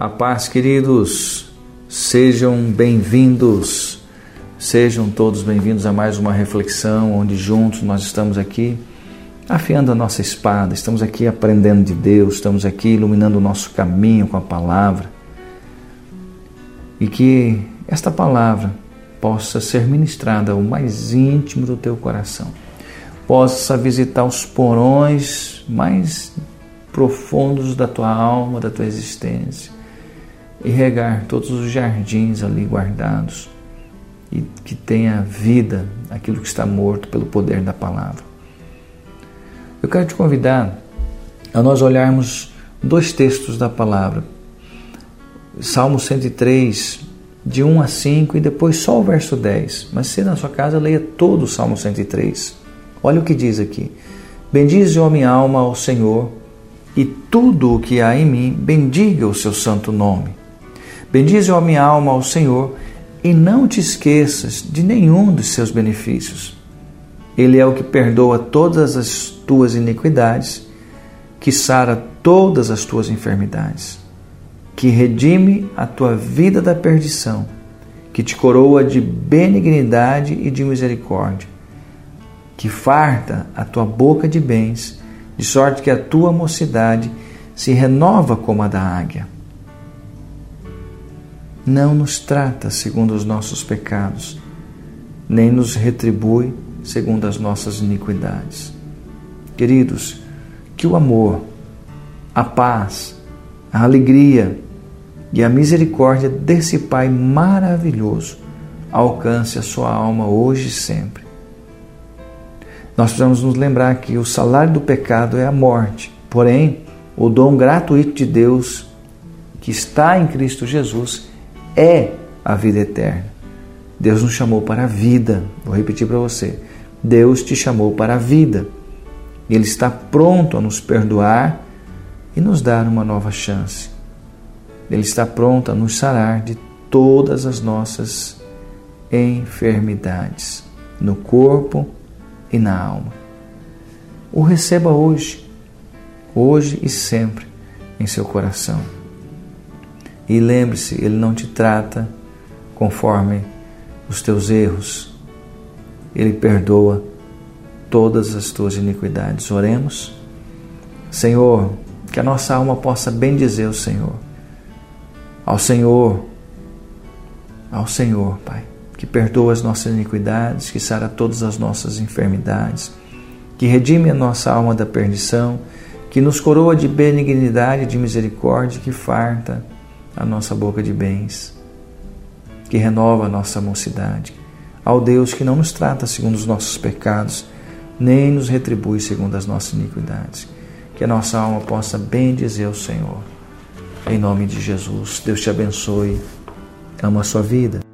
A paz, queridos, sejam bem-vindos, sejam todos bem-vindos a mais uma reflexão onde juntos nós estamos aqui afiando a nossa espada, estamos aqui aprendendo de Deus, estamos aqui iluminando o nosso caminho com a palavra. E que esta palavra possa ser ministrada ao mais íntimo do teu coração, possa visitar os porões mais profundos da tua alma, da tua existência e regar todos os jardins ali guardados e que tenha vida aquilo que está morto pelo poder da palavra. Eu quero te convidar a nós olharmos dois textos da palavra. Salmo 103, de 1 a 5 e depois só o verso 10. Mas se na sua casa, leia todo o Salmo 103. Olha o que diz aqui: Bendize, ó minha alma, ao Senhor, e tudo o que há em mim, bendiga o seu santo nome. Bendize, ó minha alma, ao Senhor, e não te esqueças de nenhum dos seus benefícios. Ele é o que perdoa todas as tuas iniquidades, que sara todas as tuas enfermidades, que redime a tua vida da perdição, que te coroa de benignidade e de misericórdia, que farta a tua boca de bens, de sorte que a tua mocidade se renova como a da águia não nos trata segundo os nossos pecados, nem nos retribui segundo as nossas iniquidades. Queridos, que o amor, a paz, a alegria e a misericórdia desse Pai maravilhoso alcance a sua alma hoje e sempre. Nós precisamos nos lembrar que o salário do pecado é a morte, porém, o dom gratuito de Deus que está em Cristo Jesus é a vida eterna. Deus nos chamou para a vida. Vou repetir para você. Deus te chamou para a vida. Ele está pronto a nos perdoar e nos dar uma nova chance. Ele está pronto a nos sarar de todas as nossas enfermidades, no corpo e na alma. O receba hoje, hoje e sempre em seu coração. E lembre-se, Ele não te trata conforme os teus erros. Ele perdoa todas as tuas iniquidades. Oremos. Senhor, que a nossa alma possa bem dizer ao Senhor. Ao Senhor, ao Senhor, Pai, que perdoa as nossas iniquidades, que sara todas as nossas enfermidades, que redime a nossa alma da perdição, que nos coroa de benignidade e de misericórdia, que farta a nossa boca de bens, que renova a nossa mocidade. Ao Deus que não nos trata segundo os nossos pecados, nem nos retribui segundo as nossas iniquidades. Que a nossa alma possa bem dizer ao Senhor. Em nome de Jesus, Deus te abençoe. Ama a sua vida.